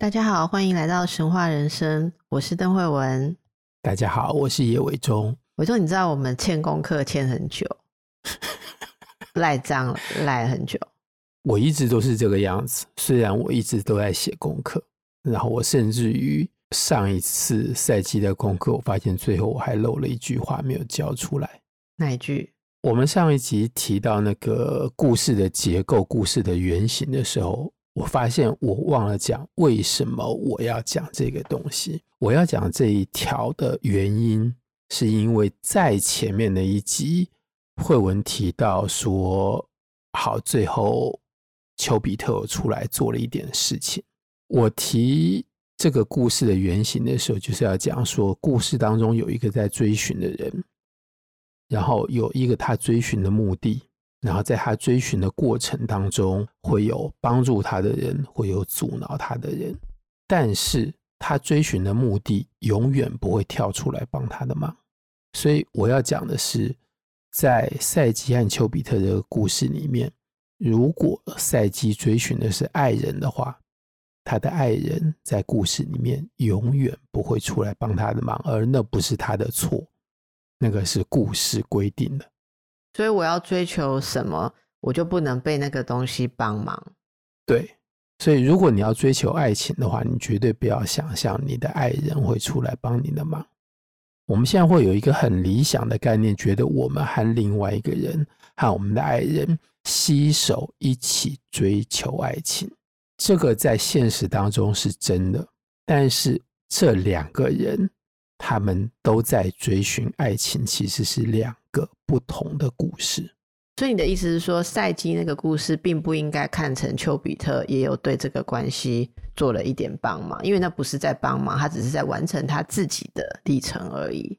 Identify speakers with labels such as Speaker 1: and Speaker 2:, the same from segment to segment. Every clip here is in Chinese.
Speaker 1: 大家好，欢迎来到神话人生，我是邓惠文。
Speaker 2: 大家好，我是叶伟忠。
Speaker 1: 伟忠，你知道我们欠功课欠很久，赖账赖很久。
Speaker 2: 我一直都是这个样子，虽然我一直都在写功课，然后我甚至于上一次赛季的功课，我发现最后我还漏了一句话没有交出来。
Speaker 1: 哪一句？
Speaker 2: 我们上一集提到那个故事的结构、故事的原型的时候。我发现我忘了讲为什么我要讲这个东西。我要讲这一条的原因，是因为在前面的一集，慧文提到说，好，最后丘比特出来做了一点事情。我提这个故事的原型的时候，就是要讲说，故事当中有一个在追寻的人，然后有一个他追寻的目的。然后在他追寻的过程当中，会有帮助他的人，会有阻挠他的人，但是他追寻的目的永远不会跳出来帮他的忙。所以我要讲的是，在赛基和丘比特这个故事里面，如果赛基追寻的是爱人的话，他的爱人在故事里面永远不会出来帮他的忙，而那不是他的错，那个是故事规定的。
Speaker 1: 所以我要追求什么，我就不能被那个东西帮忙。
Speaker 2: 对，所以如果你要追求爱情的话，你绝对不要想象你的爱人会出来帮你的忙。我们现在会有一个很理想的概念，觉得我们和另外一个人，和我们的爱人携手一起追求爱情，这个在现实当中是真的。但是这两个人，他们都在追寻爱情，其实是两个不同的故事，
Speaker 1: 所以你的意思是说，赛基那个故事并不应该看成丘比特也有对这个关系做了一点帮忙，因为那不是在帮忙，他只是在完成他自己的历程而已。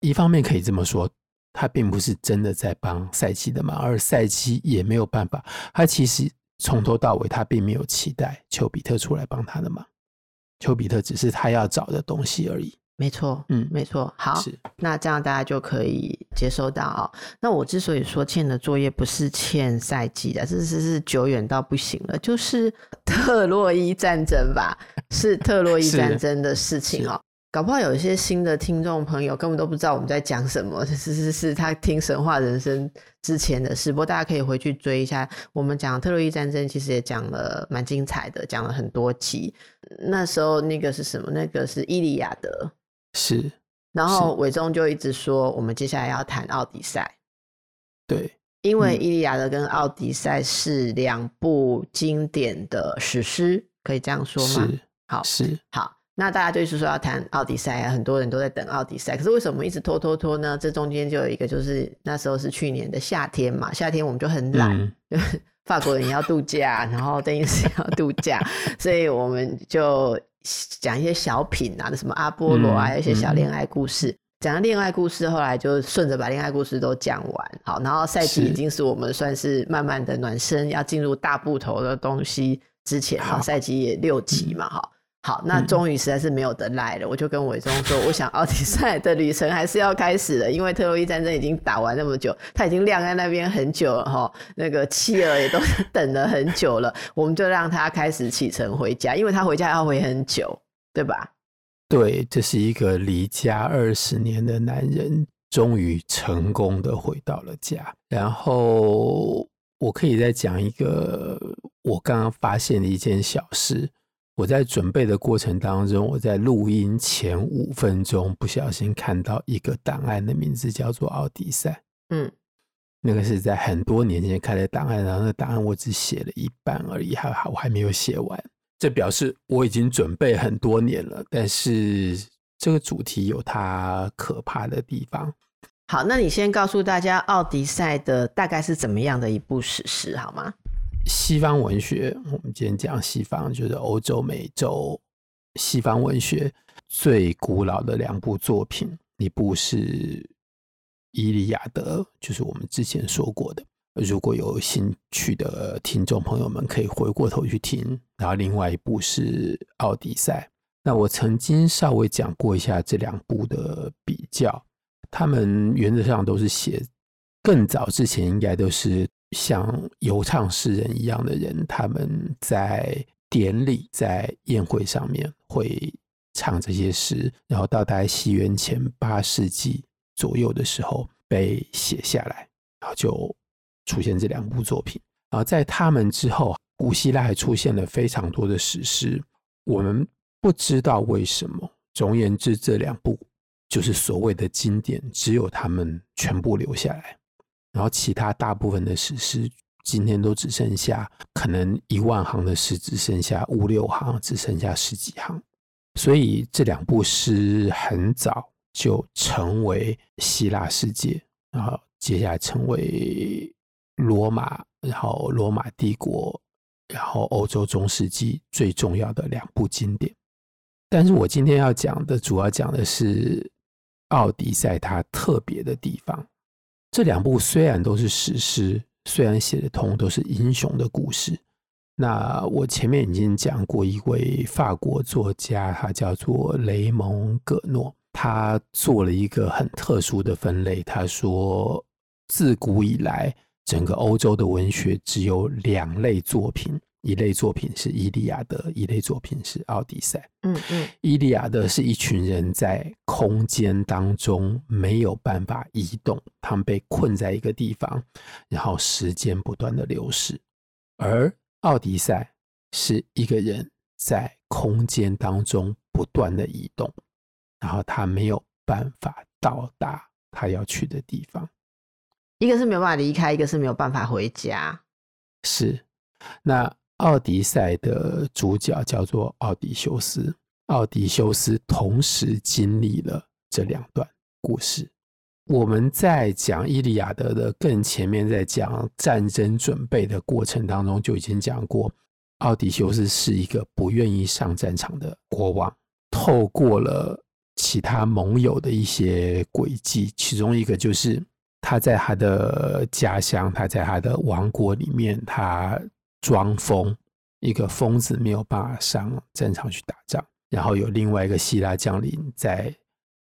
Speaker 2: 一方面可以这么说，他并不是真的在帮赛基的忙，而赛基也没有办法，他其实从头到尾他并没有期待丘比特出来帮他的忙，丘比特只是他要找的东西而已。
Speaker 1: 没错，嗯，没错。好，是那这样大家就可以接收到哦。那我之所以说欠的作业不是欠赛季的，这是是久远到不行了，就是 特洛伊战争吧？是特洛伊战争的事情哦。搞不好有一些新的听众朋友根本都不知道我们在讲什么，是是是，他听神话人生之前的事。不过大家可以回去追一下，我们讲特洛伊战争其实也讲了蛮精彩的，讲了很多集。那时候那个是什么？那个是伊利亚德。
Speaker 2: 是，
Speaker 1: 然后伟忠就一直说，我们接下来要谈奥迪赛。
Speaker 2: 对，
Speaker 1: 因为《伊利亚德》跟《奥迪赛》是两部经典的史诗，可以这样说吗？
Speaker 2: 是，好，是，
Speaker 1: 好。那大家就是说要谈奥迪赛啊，很多人都在等奥迪赛。可是为什么一直拖拖拖呢？这中间就有一个，就是那时候是去年的夏天嘛，夏天我们就很懒，嗯、法国人要度假，然后邓医师要度假，所以我们就。讲一些小品啊，什么阿波罗啊，有一些小恋爱故事。讲到恋爱故事，后来就顺着把恋爱故事都讲完。好，然后赛季已经是我们算是慢慢的暖身，要进入大部头的东西之前。好，赛季也六集嘛，哈。好，那终于实在是没有得赖了，嗯、我就跟伟忠说，我想奥迪 赛的旅程还是要开始了，因为特洛伊战争已经打完那么久，他已经晾在那边很久了哈，那个妻儿也都 等了很久了，我们就让他开始启程回家，因为他回家要回很久，对吧？
Speaker 2: 对，这是一个离家二十年的男人，终于成功的回到了家。然后我可以再讲一个我刚刚发现的一件小事。我在准备的过程当中，我在录音前五分钟不小心看到一个档案的名字叫做《奥迪赛》。嗯，那个是在很多年前开的档案，然后那档案我只写了一半而已，还好我还没有写完。这表示我已经准备很多年了，但是这个主题有它可怕的地方。
Speaker 1: 好，那你先告诉大家《奥迪赛》的大概是怎么样的一部史诗，好吗？
Speaker 2: 西方文学，我们今天讲西方，就是欧洲、美洲西方文学最古老的两部作品，一部是《伊利亚德》，就是我们之前说过的。如果有兴趣的听众朋友们，可以回过头去听。然后另外一部是《奥迪赛》。那我曾经稍微讲过一下这两部的比较，他们原则上都是写更早之前，应该都是像游唱诗人一样的人，他们在典礼、在宴会上面会唱这些诗，然后到大概西元前八世纪左右的时候被写下来，然后就。出现这两部作品啊，在他们之后，古希腊还出现了非常多的史诗，我们不知道为什么。总而言之，这两部就是所谓的经典，只有他们全部留下来，然后其他大部分的史诗今天都只剩下可能一万行的诗，只剩下五六行，只剩下十几行。所以这两部诗很早就成为希腊世界，然后接下来成为。罗马，然后罗马帝国，然后欧洲中世纪最重要的两部经典。但是我今天要讲的，主要讲的是《奥迪赛》它特别的地方。这两部虽然都是史诗，虽然写的通，都是英雄的故事。那我前面已经讲过一位法国作家，他叫做雷蒙·葛诺，他做了一个很特殊的分类。他说，自古以来。整个欧洲的文学只有两类作品，一类作品是《伊利亚德》，一类作品是《奥迪赛》。
Speaker 1: 嗯嗯，《
Speaker 2: 伊利亚德》是一群人在空间当中没有办法移动，他们被困在一个地方，然后时间不断的流逝；而《奥迪赛》是一个人在空间当中不断的移动，然后他没有办法到达他要去的地方。
Speaker 1: 一个是没有办法离开，一个是没有办法回家。
Speaker 2: 是，那奥迪赛的主角叫做奥迪修斯，奥迪修斯同时经历了这两段故事。我们在讲《伊利亚德》的更前面，在讲战争准备的过程当中，就已经讲过，奥迪修斯是一个不愿意上战场的国王，透过了其他盟友的一些诡计，其中一个就是。他在他的家乡，他在他的王国里面，他装疯，一个疯子没有办法上战场去打仗。然后有另外一个希腊将领，在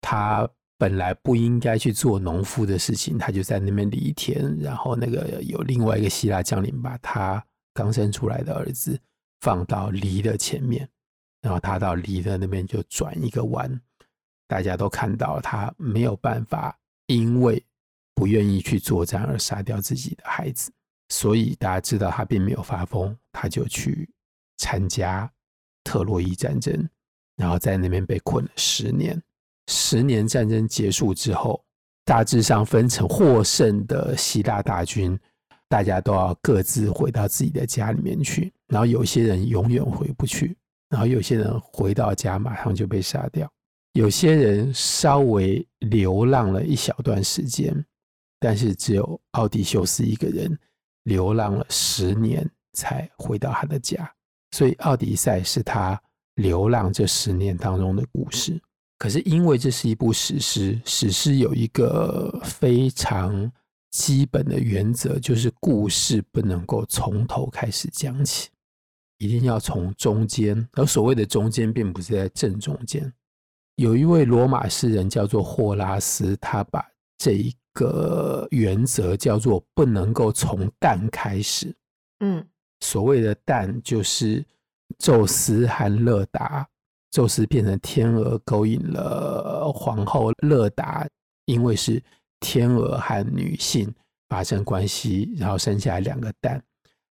Speaker 2: 他本来不应该去做农夫的事情，他就在那边犁田。然后那个有另外一个希腊将领，把他刚生出来的儿子放到犁的前面，然后他到犁的那边就转一个弯。大家都看到他没有办法，因为。不愿意去作战而杀掉自己的孩子，所以大家知道他并没有发疯，他就去参加特洛伊战争，然后在那边被困了十年。十年战争结束之后，大致上分成获胜的希腊大军，大家都要各自回到自己的家里面去。然后有些人永远回不去，然后有些人回到家马上就被杀掉，有些人稍微流浪了一小段时间。但是只有奥迪修斯一个人流浪了十年才回到他的家，所以《奥迪赛》是他流浪这十年当中的故事。可是因为这是一部史诗，史诗有一个非常基本的原则，就是故事不能够从头开始讲起，一定要从中间。而所谓的中间，并不是在正中间。有一位罗马诗人叫做霍拉斯，他把这一个原则叫做不能够从蛋开始。
Speaker 1: 嗯，
Speaker 2: 所谓的蛋就是宙斯和勒达，宙斯变成天鹅，勾引了皇后勒达，因为是天鹅和女性发生关系，然后生下来两个蛋，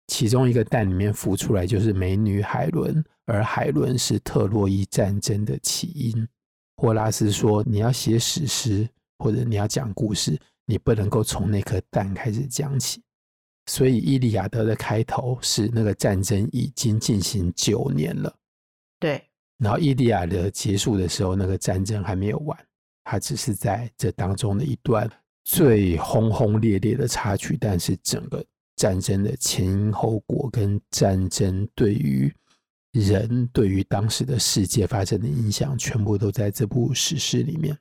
Speaker 2: 其中一个蛋里面孵出来就是美女海伦，而海伦是特洛伊战争的起因。霍拉斯说：“你要写史诗，或者你要讲故事。”你不能够从那颗蛋开始讲起，所以《伊利亚德》的开头是那个战争已经进行九年了，
Speaker 1: 对。
Speaker 2: 然后《伊利亚德》结束的时候，那个战争还没有完，它只是在这当中的一段最轰轰烈烈的插曲，但是整个战争的前因后果跟战争对于人对于当时的世界发生的影响，全部都在这部史诗里面。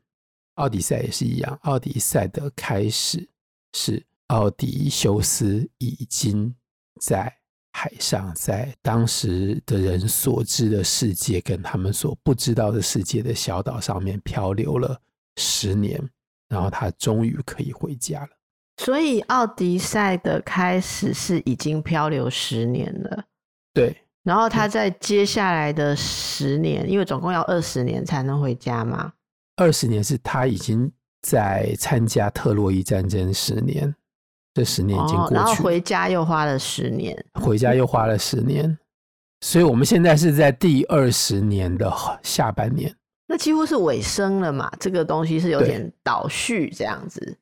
Speaker 2: 奥迪赛也是一样，奥迪赛的开始是奥迪修斯已经在海上，在当时的人所知的世界跟他们所不知道的世界的小岛上面漂流了十年，然后他终于可以回家了。
Speaker 1: 所以，奥迪赛的开始是已经漂流十年了。
Speaker 2: 对。
Speaker 1: 然后他在接下来的十年，因为总共要二十年才能回家嘛。
Speaker 2: 二十年是他已经在参加特洛伊战争十年，这十年已经过去了，哦，
Speaker 1: 然后回家又花了十年，
Speaker 2: 回家又花了十年，所以我们现在是在第二十年的下半年，
Speaker 1: 那几乎是尾声了嘛。这个东西是有点倒叙这样子，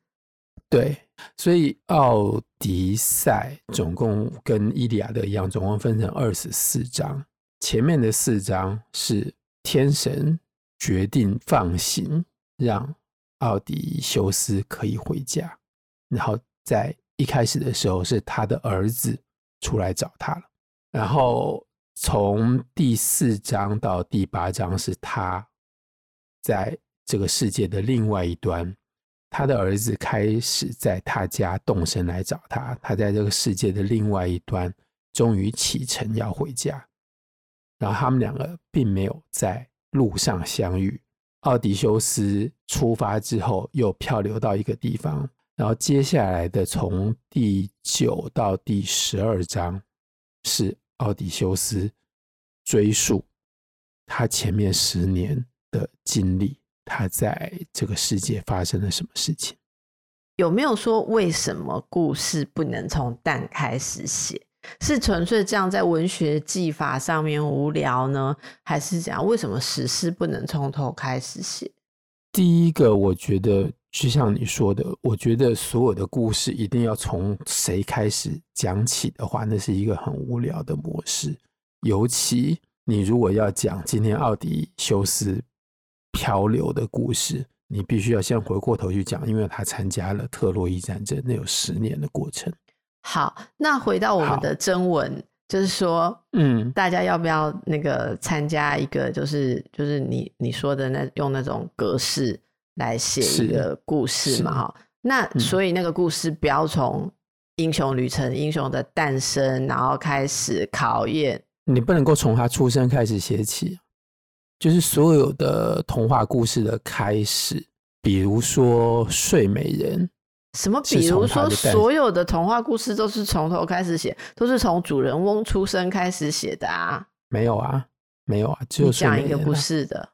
Speaker 2: 对，所以奥迪赛总共跟伊利亚德一样，总共分成二十四章，前面的四章是天神。决定放行，让奥迪修斯可以回家。然后在一开始的时候，是他的儿子出来找他了。然后从第四章到第八章，是他在这个世界的另外一端，他的儿子开始在他家动身来找他。他在这个世界的另外一端，终于启程要回家。然后他们两个并没有在。路上相遇，奥迪修斯出发之后又漂流到一个地方，然后接下来的从第九到第十二章是奥迪修斯追溯他前面十年的经历，他在这个世界发生了什么事情？
Speaker 1: 有没有说为什么故事不能从蛋开始写？是纯粹这样在文学技法上面无聊呢，还是怎样？为什么史诗不能从头开始写？
Speaker 2: 第一个，我觉得就像你说的，我觉得所有的故事一定要从谁开始讲起的话，那是一个很无聊的模式。尤其你如果要讲今天奥迪修斯漂流的故事，你必须要先回过头去讲，因为他参加了特洛伊战争，那有十年的过程。
Speaker 1: 好，那回到我们的征文，就是说，嗯，大家要不要那个参加一个，就是就是你你说的那用那种格式来写一个故事嘛？哈，那所以那个故事不要从英雄旅程、英雄的诞生，然后开始考验。
Speaker 2: 你不能够从他出生开始写起，就是所有的童话故事的开始，比如说睡美人。
Speaker 1: 什么？比如说，所有的童话故事都是从头开始写，都是从主人翁出生开始写的啊？
Speaker 2: 没有啊，没有啊，就
Speaker 1: 讲一个故事的。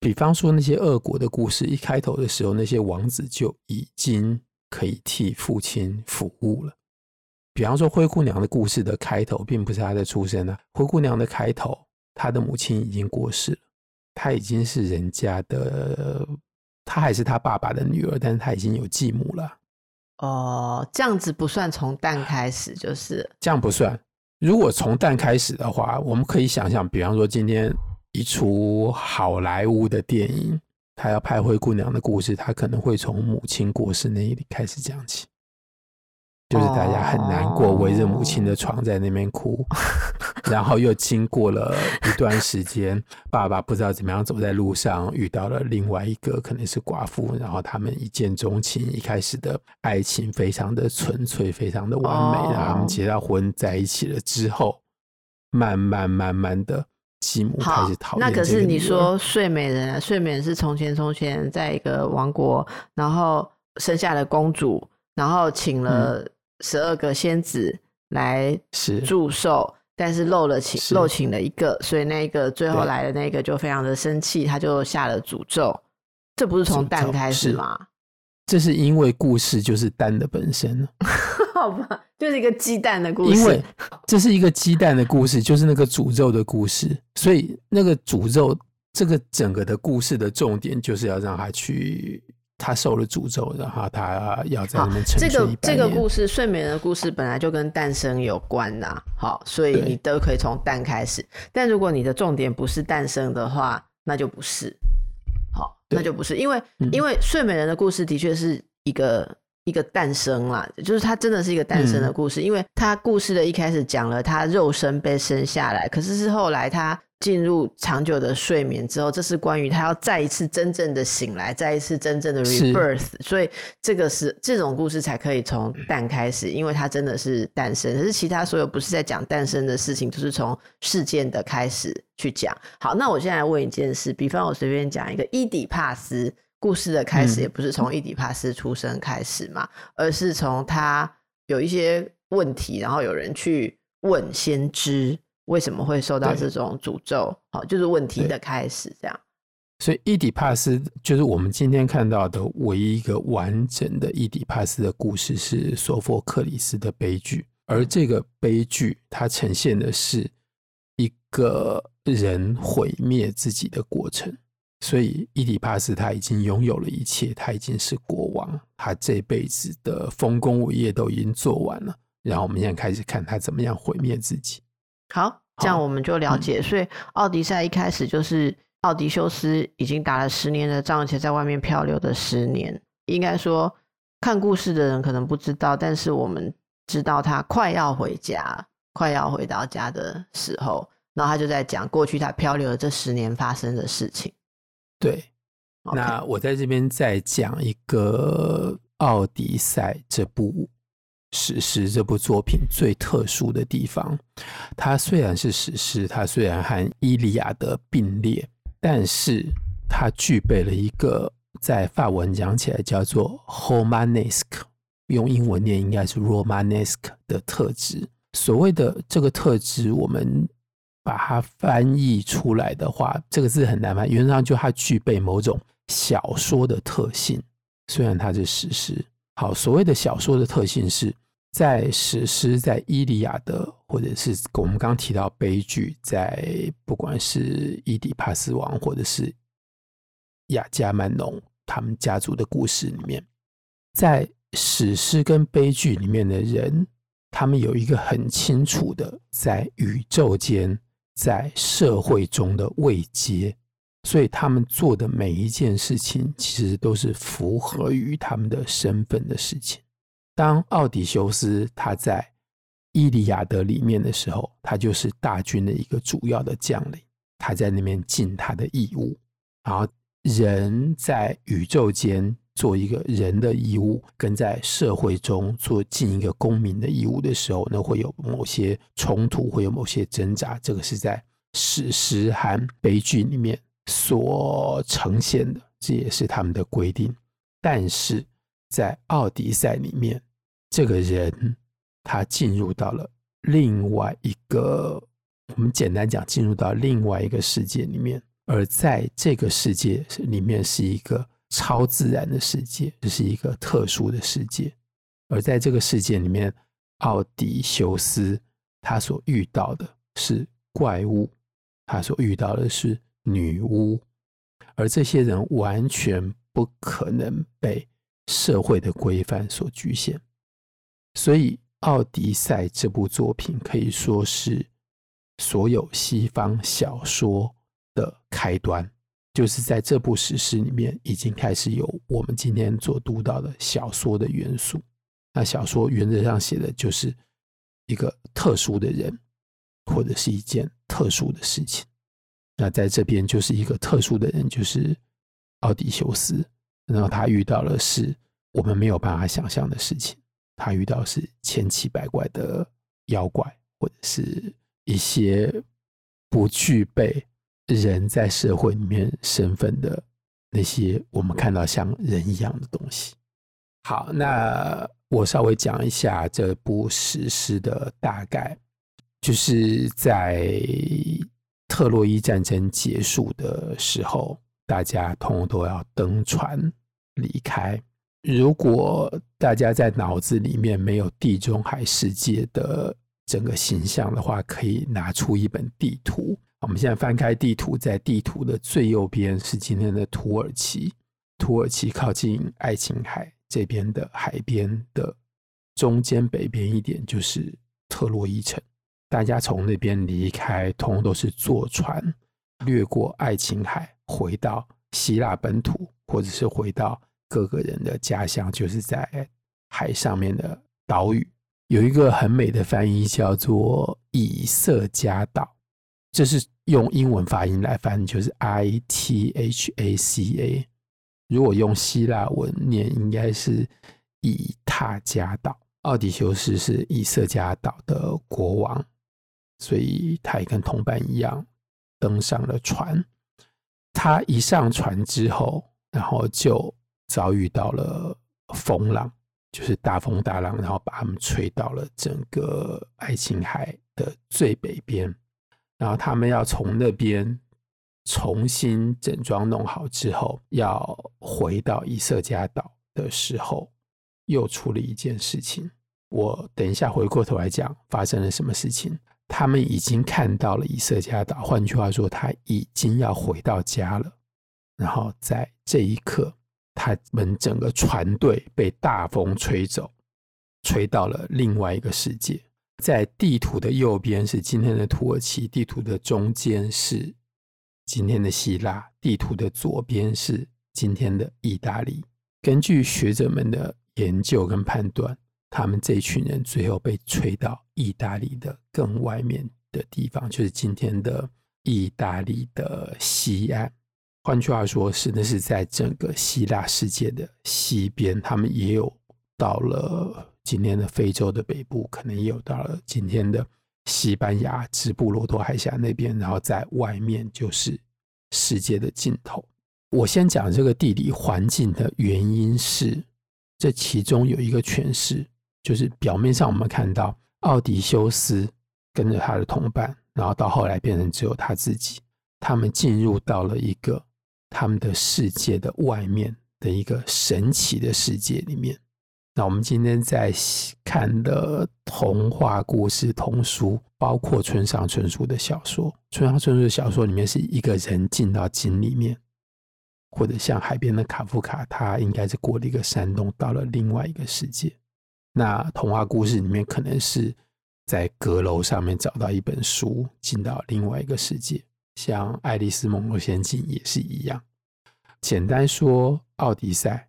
Speaker 2: 比方说那些恶国的故事，一开头的时候，那些王子就已经可以替父亲服务了。比方说灰姑娘的故事的开头，并不是她的出生啊，灰姑娘的开头，她的母亲已经过世了，她已经是人家的。她还是她爸爸的女儿，但是她已经有继母了。
Speaker 1: 哦，这样子不算从蛋开始，就是
Speaker 2: 这样不算。如果从蛋开始的话，我们可以想象，比方说今天一出好莱坞的电影，他要拍灰姑娘的故事，他可能会从母亲过世那里开始讲起。就是大家很难过，围着母亲的床在那边哭，然后又经过了一段时间，爸爸不知道怎么样走在路上遇到了另外一个可能是寡妇，然后他们一见钟情，一开始的爱情非常的纯粹，非常的完美，然后他们结了婚在一起了之后，慢慢慢慢的继母开始讨厌。
Speaker 1: 那可是你说睡美人，睡美人是从前从前在一个王国，然后生下了公主，然后请了、嗯。十二个仙子来祝寿，但是漏了请漏请了一个，所以那个最后来的那个就非常的生气，他就下了诅咒。这不是从蛋开始吗？
Speaker 2: 这是因为故事就是蛋的本身，
Speaker 1: 好吧，就是一个鸡蛋的故事。
Speaker 2: 因为这是一个鸡蛋的故事，就是那个诅咒的故事，所以那个诅咒这个整个的故事的重点就是要让他去。他受了诅咒，然后他要在那边沉睡。
Speaker 1: 这个这个故事，睡美人的故事本来就跟诞生有关呐，好，所以你都可以从蛋开始。但如果你的重点不是诞生的话，那就不是，好，那就不是，因为、嗯、因为睡美人的故事的确是一个一个诞生啦，就是他真的是一个诞生的故事，嗯、因为他故事的一开始讲了他肉身被生下来，可是是后来他进入长久的睡眠之后，这是关于他要再一次真正的醒来，再一次真正的 rebirth，所以这个是这种故事才可以从蛋开始，因为它真的是诞生。可是其他所有不是在讲诞生的事情，就是从事件的开始去讲。好，那我现在来问一件事，比方我随便讲一个伊底帕斯。故事的开始也不是从伊底帕斯出生开始嘛，嗯、而是从他有一些问题，然后有人去问先知为什么会受到这种诅咒，好，就是问题的开始这样。
Speaker 2: 所以伊底帕斯就是我们今天看到的唯一一个完整的伊底帕斯的故事，是索福克里斯的悲剧，而这个悲剧它呈现的是一个人毁灭自己的过程。所以伊底帕斯他已经拥有了一切，他已经是国王，他这辈子的丰功伟业都已经做完了。然后我们现在开始看他怎么样毁灭自己。
Speaker 1: 好，这样我们就了解。嗯、所以奥迪赛一开始就是奥迪修斯已经打了十年的仗，而且在外面漂流的十年。应该说，看故事的人可能不知道，但是我们知道他快要回家，快要回到家的时候，然后他就在讲过去他漂流的这十年发生的事情。
Speaker 2: 对，那我在这边再讲一个《奥迪赛》这部史诗，这部作品最特殊的地方。它虽然是史诗，它虽然和《伊利亚德》并列，但是它具备了一个在法文讲起来叫做 Romanesque，用英文念应该是 Romanesque 的特质。所谓的这个特质，我们。把它翻译出来的话，这个字很难翻。原则上，就它具备某种小说的特性，虽然它是史诗。好，所谓的小说的特性是在史诗，在《伊利亚德》，或者是我们刚刚提到悲剧，在不管是伊底帕斯王，或者是雅加曼农他们家族的故事里面，在史诗跟悲剧里面的人，他们有一个很清楚的在宇宙间。在社会中的位阶，所以他们做的每一件事情，其实都是符合于他们的身份的事情。当奥迪修斯他在《伊利亚德》里面的时候，他就是大军的一个主要的将领，他在那边尽他的义务，然后人在宇宙间。做一个人的义务，跟在社会中做尽一个公民的义务的时候，那会有某些冲突，会有某些挣扎。这个是在史诗和悲剧里面所呈现的，这也是他们的规定。但是在奥迪赛里面，这个人他进入到了另外一个，我们简单讲，进入到另外一个世界里面，而在这个世界里面是一个。超自然的世界，这是一个特殊的世界。而在这个世界里面，奥迪修斯他所遇到的是怪物，他所遇到的是女巫，而这些人完全不可能被社会的规范所局限。所以，《奥迪赛》这部作品可以说是所有西方小说的开端。就是在这部史诗里面，已经开始有我们今天所读到的小说的元素。那小说原则上写的就是一个特殊的人，或者是一件特殊的事情。那在这边就是一个特殊的人，就是奥迪修斯。然后他遇到了是我们没有办法想象的事情，他遇到是千奇百怪的妖怪，或者是一些不具备。人在社会里面身份的那些，我们看到像人一样的东西。好，那我稍微讲一下这部史诗的大概，就是在特洛伊战争结束的时候，大家通通都要登船离开。如果大家在脑子里面没有地中海世界的整个形象的话，可以拿出一本地图。我们现在翻开地图，在地图的最右边是今天的土耳其。土耳其靠近爱琴海这边的海边的中间北边一点就是特洛伊城。大家从那边离开，通通都是坐船掠过爱琴海，回到希腊本土，或者是回到各个人的家乡，就是在海上面的岛屿。有一个很美的翻译叫做以色加岛，这是用英文发音来翻，就是 I T H A C A。如果用希腊文念，应该是以塔加岛。奥迪修斯是以色加岛的国王，所以他也跟同伴一样登上了船。他一上船之后，然后就遭遇到了风浪。就是大风大浪，然后把他们吹到了整个爱琴海的最北边，然后他们要从那边重新整装弄好之后，要回到以色加岛的时候，又出了一件事情。我等一下回过头来讲发生了什么事情。他们已经看到了以色加岛，换句话说，他已经要回到家了。然后在这一刻。他们整个船队被大风吹走，吹到了另外一个世界。在地图的右边是今天的土耳其，地图的中间是今天的希腊，地图的左边是今天的意大利。根据学者们的研究跟判断，他们这群人最后被吹到意大利的更外面的地方，就是今天的意大利的西岸。换句话说，是那是在整个希腊世界的西边，他们也有到了今天的非洲的北部，可能也有到了今天的西班牙直布罗陀海峡那边，然后在外面就是世界的尽头。我先讲这个地理环境的原因是，这其中有一个诠释，就是表面上我们看到奥迪修斯跟着他的同伴，然后到后来变成只有他自己，他们进入到了一个。他们的世界的外面的一个神奇的世界里面，那我们今天在看的童话故事、童书，包括村上春树的小说。村上春树的小说里面是一个人进到井里面，或者像海边的卡夫卡，他应该是过了一个山洞，到了另外一个世界。那童话故事里面可能是在阁楼上面找到一本书，进到另外一个世界。像《爱丽丝梦游仙境》也是一样。简单说，《奥迪赛》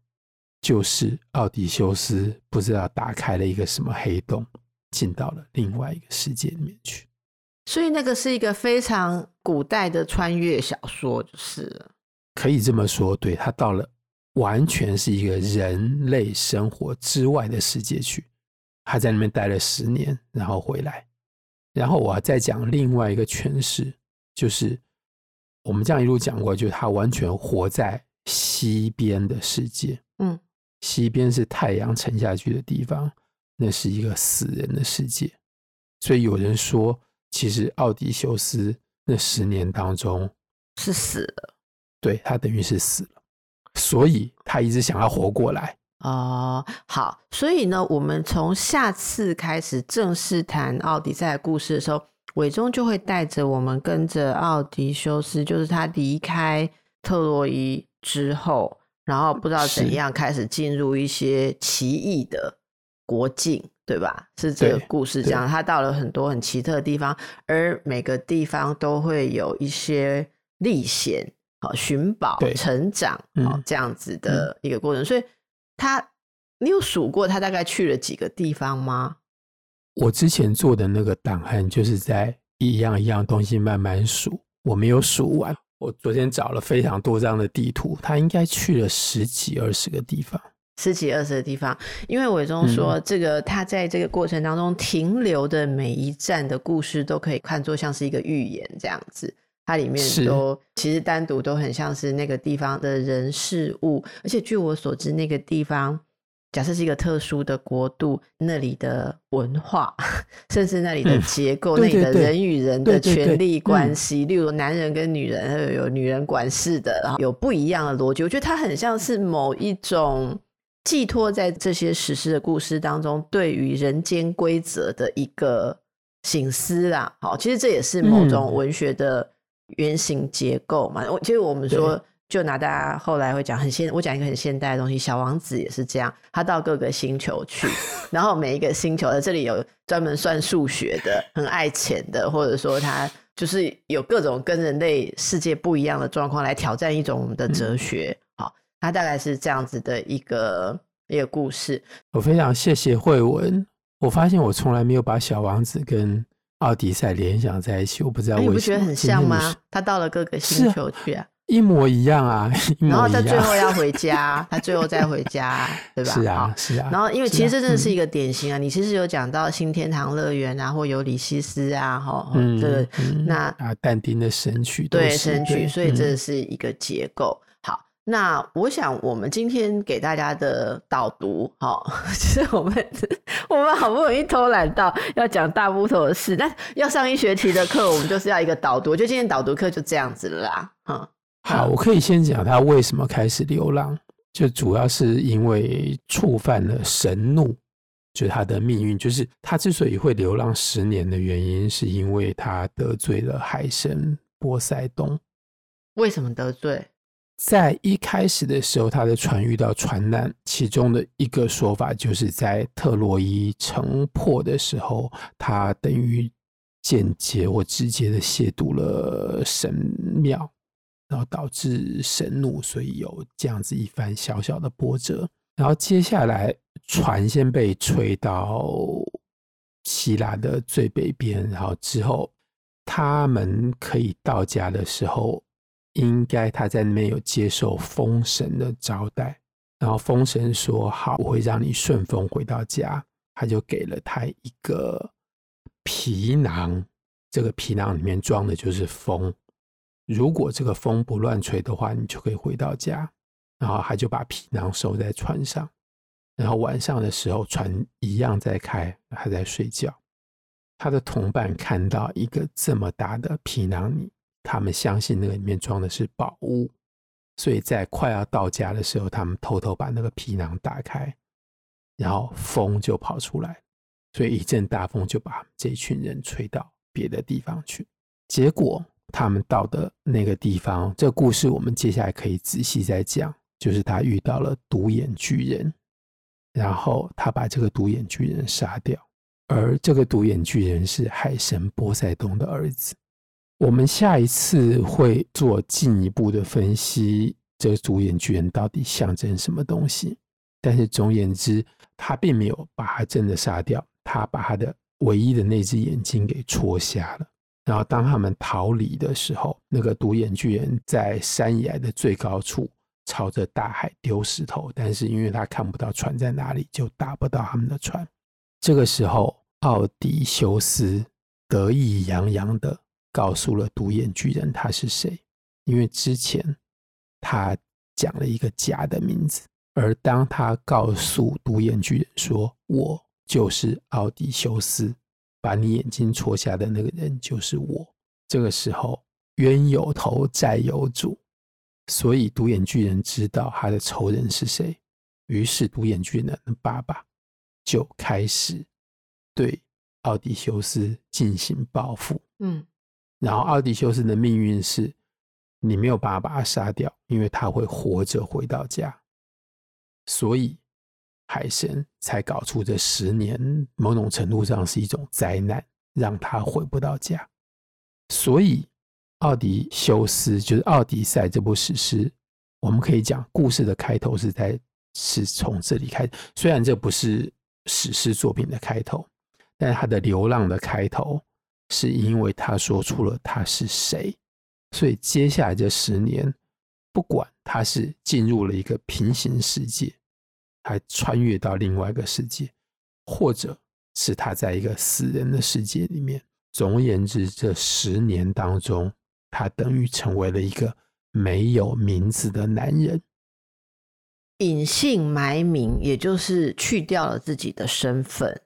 Speaker 2: 就是奥迪修斯不知道打开了一个什么黑洞，进到了另外一个世界里面去。
Speaker 1: 所以那个是一个非常古代的穿越小说，就是。
Speaker 2: 可以这么说，对，他到了完全是一个人类生活之外的世界去。他在那边待了十年，然后回来。然后我要再讲另外一个诠释。就是我们这样一路讲过，就是他完全活在西边的世界。嗯，西边是太阳沉下去的地方，那是一个死人的世界。所以有人说，其实奥迪修斯那十年当中
Speaker 1: 是死了，
Speaker 2: 对，他等于是死了，所以他一直想要活过来。
Speaker 1: 哦，好，所以呢，我们从下次开始正式谈奥迪赛的故事的时候。伟忠就会带着我们跟着奥迪修斯，就是他离开特洛伊之后，然后不知道怎样开始进入一些奇异的国境，对吧？是这个故事这样。他到了很多很奇特的地方，而每个地方都会有一些历险、好寻宝、成长、好这样子的一个过程。所以他，你有数过他大概去了几个地方吗？
Speaker 2: 我之前做的那个档案，就是在一样一样东西慢慢数，我没有数完。我昨天找了非常多张的地图，他应该去了十几二十个地方，
Speaker 1: 十几二十个地方。因为伟忠说，这个他在这个过程当中停留的每一站的故事，都可以看作像是一个寓言这样子。它里面都其实单独都很像是那个地方的人事物，而且据我所知，那个地方。假设是一个特殊的国度，那里的文化，甚至那里的结构，嗯、那里的人与人的权力关系，例如男人跟女人，有女人管事的，然后有不一样的逻辑。我觉得它很像是某一种寄托在这些史诗的故事当中，对于人间规则的一个醒思啦。好，其实这也是某种文学的原型结构嘛。我其实我们说。就拿大家后来会讲很现，我讲一个很现代的东西，《小王子》也是这样，他到各个星球去，然后每一个星球的这里有专门算数学的，很爱钱的，或者说他就是有各种跟人类世界不一样的状况来挑战一种我们的哲学。好，他大概是这样子的一个一个故事。
Speaker 2: 我非常谢谢慧文，我发现我从来没有把小王子跟奥迪赛联想在一起，我不知道为什么。
Speaker 1: 你不觉得很像吗？他到了各个星球去啊。
Speaker 2: 一模一样啊，一模一样，然后
Speaker 1: 他最后要回 家，他最后再回家，对吧？
Speaker 2: 是啊，是啊。
Speaker 1: 然后，因为其实这真的是一个典型啊，你其实有讲到新天堂乐园啊，或尤里西斯啊，这个那
Speaker 2: 啊，但丁的神曲，
Speaker 1: 对神曲，所以这是一个结构。那我想我们今天给大家的导读，哈，其 实我们我们好不容易偷懒到要讲大部头的事，但要上一学期的课，我们就是要一个导读，就今天导读课就这样子了啦，哈。
Speaker 2: 好，我可以先讲他为什么开始流浪，就主要是因为触犯了神怒，就是他的命运，就是他之所以会流浪十年的原因，是因为他得罪了海神波塞冬。
Speaker 1: 为什么得罪？
Speaker 2: 在一开始的时候，他的船遇到船难，其中的一个说法就是在特洛伊城破的时候，他等于间接或直接的亵渎了神庙。然后导致神怒，所以有这样子一番小小的波折。然后接下来船先被吹到希腊的最北边，然后之后他们可以到家的时候，应该他在那边有接受风神的招待。然后风神说：“好，我会让你顺风回到家。”他就给了他一个皮囊，这个皮囊里面装的就是风。如果这个风不乱吹的话，你就可以回到家。然后他就把皮囊收在船上，然后晚上的时候船一样在开，还在睡觉。他的同伴看到一个这么大的皮囊里，他们相信那个里面装的是宝物，所以在快要到家的时候，他们偷偷把那个皮囊打开，然后风就跑出来，所以一阵大风就把这群人吹到别的地方去。结果。他们到的那个地方，这故事我们接下来可以仔细再讲。就是他遇到了独眼巨人，然后他把这个独眼巨人杀掉，而这个独眼巨人是海神波塞冬的儿子。我们下一次会做进一步的分析，这个独眼巨人到底象征什么东西。但是总而言之，他并没有把他真的杀掉，他把他的唯一的那只眼睛给戳瞎了。然后当他们逃离的时候，那个独眼巨人在山崖的最高处朝着大海丢石头，但是因为他看不到船在哪里，就打不到他们的船。这个时候，奥迪修斯得意洋洋的告诉了独眼巨人他是谁，因为之前他讲了一个假的名字，而当他告诉独眼巨人说“我就是奥迪修斯”。把你眼睛戳瞎的那个人就是我。这个时候，冤有头债有主，所以独眼巨人知道他的仇人是谁。于是，独眼巨人的爸爸就开始对奥迪修斯进行报复。嗯，然后奥迪修斯的命运是，你没有办法把他杀掉，因为他会活着回到家。所以。海神才搞出这十年，某种程度上是一种灾难，让他回不到家。所以，奥迪修斯就是《奥迪赛》这部史诗，我们可以讲故事的开头是在是从这里开。虽然这不是史诗作品的开头，但是他的流浪的开头是因为他说出了他是谁。所以接下来这十年，不管他是进入了一个平行世界。还穿越到另外一个世界，或者是他在一个死人的世界里面。总而言之，这十年当中，他等于成为了一个没有名字的男人，
Speaker 1: 隐姓埋名，也就是去掉了自己的身份。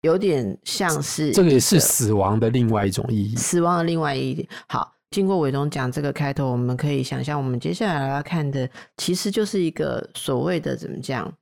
Speaker 2: 对，
Speaker 1: 有点像是
Speaker 2: 这个也是死亡的另外一种意义。
Speaker 1: 死亡的另外一点，好。经过伟东讲这个开头，我们可以想象，我们接下来要看的其实就是一个所谓的怎么讲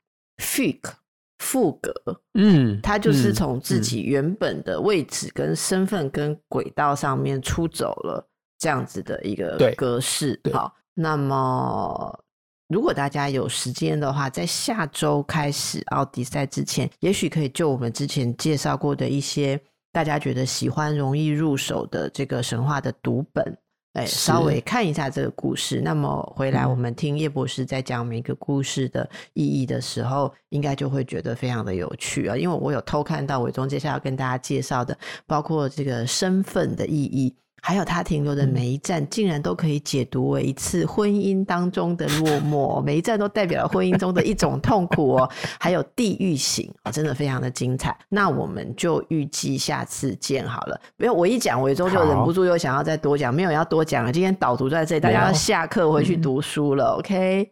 Speaker 1: fake 赋格，嗯，他就是从自己原本的位置跟身份跟轨道上面出走了，这样子的一个格式。好，那么如果大家有时间的话，在下周开始奥迪赛之前，也许可以就我们之前介绍过的一些。大家觉得喜欢、容易入手的这个神话的读本哎，稍微看一下这个故事。那么回来我们听叶博士在讲每个故事的意义的时候，应该就会觉得非常的有趣啊。因为我有偷看到伟忠接下来要跟大家介绍的，包括这个身份的意义。还有他停留的每一站，竟然都可以解读为一次婚姻当中的落寞，每一站都代表了婚姻中的一种痛苦哦。还有地狱行，真的非常的精彩。那我们就预计下次见好了。没有，我一讲伟忠就忍不住又想要再多讲，没有要多讲了。今天导读在这里，大家要下课回去读书了。OK，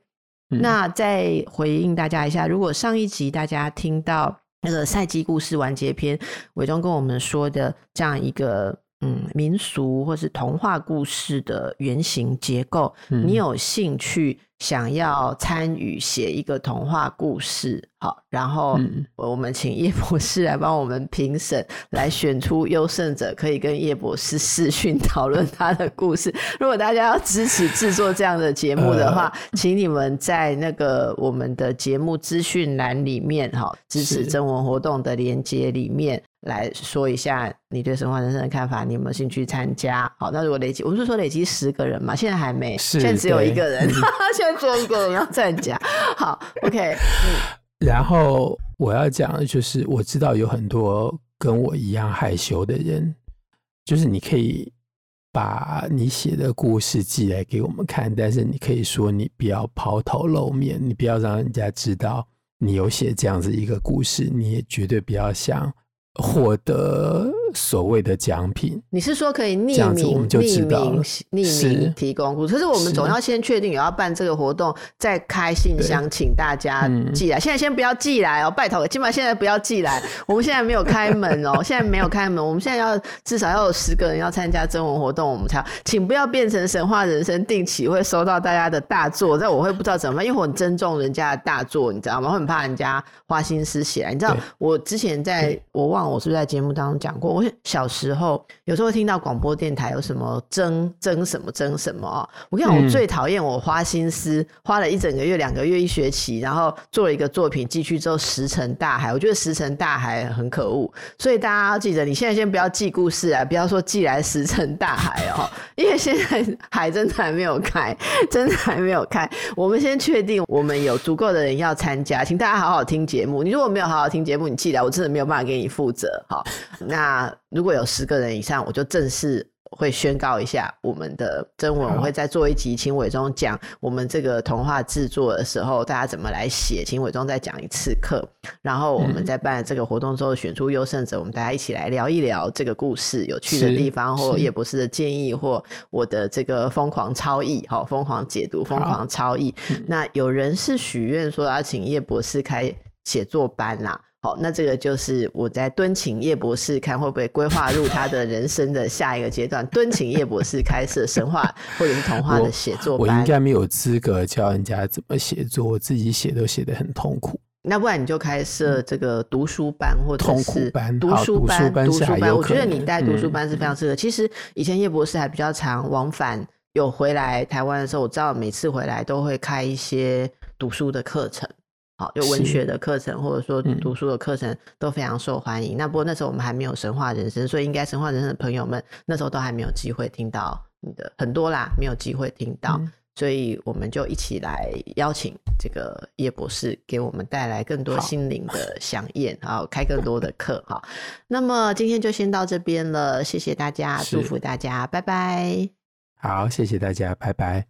Speaker 1: 嗯，那再回应大家一下，如果上一集大家听到那个赛季故事完结篇，伟忠跟我们说的这样一个。嗯，民俗或是童话故事的原型结构，嗯、你有兴趣想要参与写一个童话故事？好，然后我们请叶博士来帮我们评审，来选出优胜者，可以跟叶博士视讯讨论他的故事。如果大家要支持制作这样的节目的话，呃、请你们在那个我们的节目资讯栏里面，哈，支持征文活动的连接里面。来说一下你对神话人生的看法，你有没有兴趣参加？好，那如果累积，我们是说累积十个人嘛，现在还没，现在只有一个人，现在只有一个人要参加。好，OK，嗯。
Speaker 2: 然后我要讲的就是，我知道有很多跟我一样害羞的人，就是你可以把你写的故事寄来给我们看，但是你可以说你不要抛头露面，你不要让人家知道你有写这样子一个故事，你也绝对不要想获得所谓的奖品，
Speaker 1: 你是说可以匿名、匿名、匿名提供？可是我们总要先确定有要办这个活动，再开信箱请大家寄来。现在先不要寄来哦，拜托，起码现在不要寄来。我们现在没有开门哦，现在没有开门。我们现在要至少要有十个人要参加征文活动，我们才要。请不要变成神话人生定期会收到大家的大作，但我会不知道怎么办，因为我很尊重人家的大作，你知道吗？我很怕人家花心思写来。你知道我之前在我忘了。我是不是在节目当中讲过？我小时候有时候会听到广播电台有什么争争什么争什么啊？我跟你讲，我最讨厌我花心思花了一整个月、两个月、一学期，然后做了一个作品寄去之后石沉大海。我觉得石沉大海很可恶，所以大家要记得，你现在先不要寄故事啊，不要说寄来石沉大海哦，因为现在海真的还没有开，真的还没有开。我们先确定我们有足够的人要参加，请大家好好听节目。你如果没有好好听节目，你寄来，我真的没有办法给你负责。好，那如果有十个人以上，我就正式会宣告一下我们的征文，我会再做一集，请伟忠讲我们这个童话制作的时候，大家怎么来写，请伟忠再讲一次课，然后我们在办这个活动之后选出优胜者，我们大家一起来聊一聊这个故事有趣的地方，或叶博士的建议，或我的这个疯狂超译，好，疯狂解读，疯狂超译。那有人是许愿说要请叶博士开写作班啦。好，那这个就是我在敦请叶博士看会不会规划入他的人生的下一个阶段。敦请叶博士开设神话或者是童话的写作班。
Speaker 2: 我，我应该没有资格教人家怎么写作，我自己写都写得很痛苦。
Speaker 1: 那不然你就开设这个读书班，或者是
Speaker 2: 班
Speaker 1: 读书班，
Speaker 2: 读书班。
Speaker 1: 我觉得你带读书班是非常适合。嗯、其实以前叶博士还比较常往返，有回来台湾的时候，我知道每次回来都会开一些读书的课程。好，就文学的课程或者说读书的课程都非常受欢迎。嗯、那不过那时候我们还没有神话人生，所以应该神话人生的朋友们那时候都还没有机会听到你的很多啦，没有机会听到，嗯、所以我们就一起来邀请这个叶博士给我们带来更多心灵的 饗宴，好然后开更多的课。好，那么今天就先到这边了，谢谢大家，祝福大家，拜拜。
Speaker 2: 好，谢谢大家，拜拜。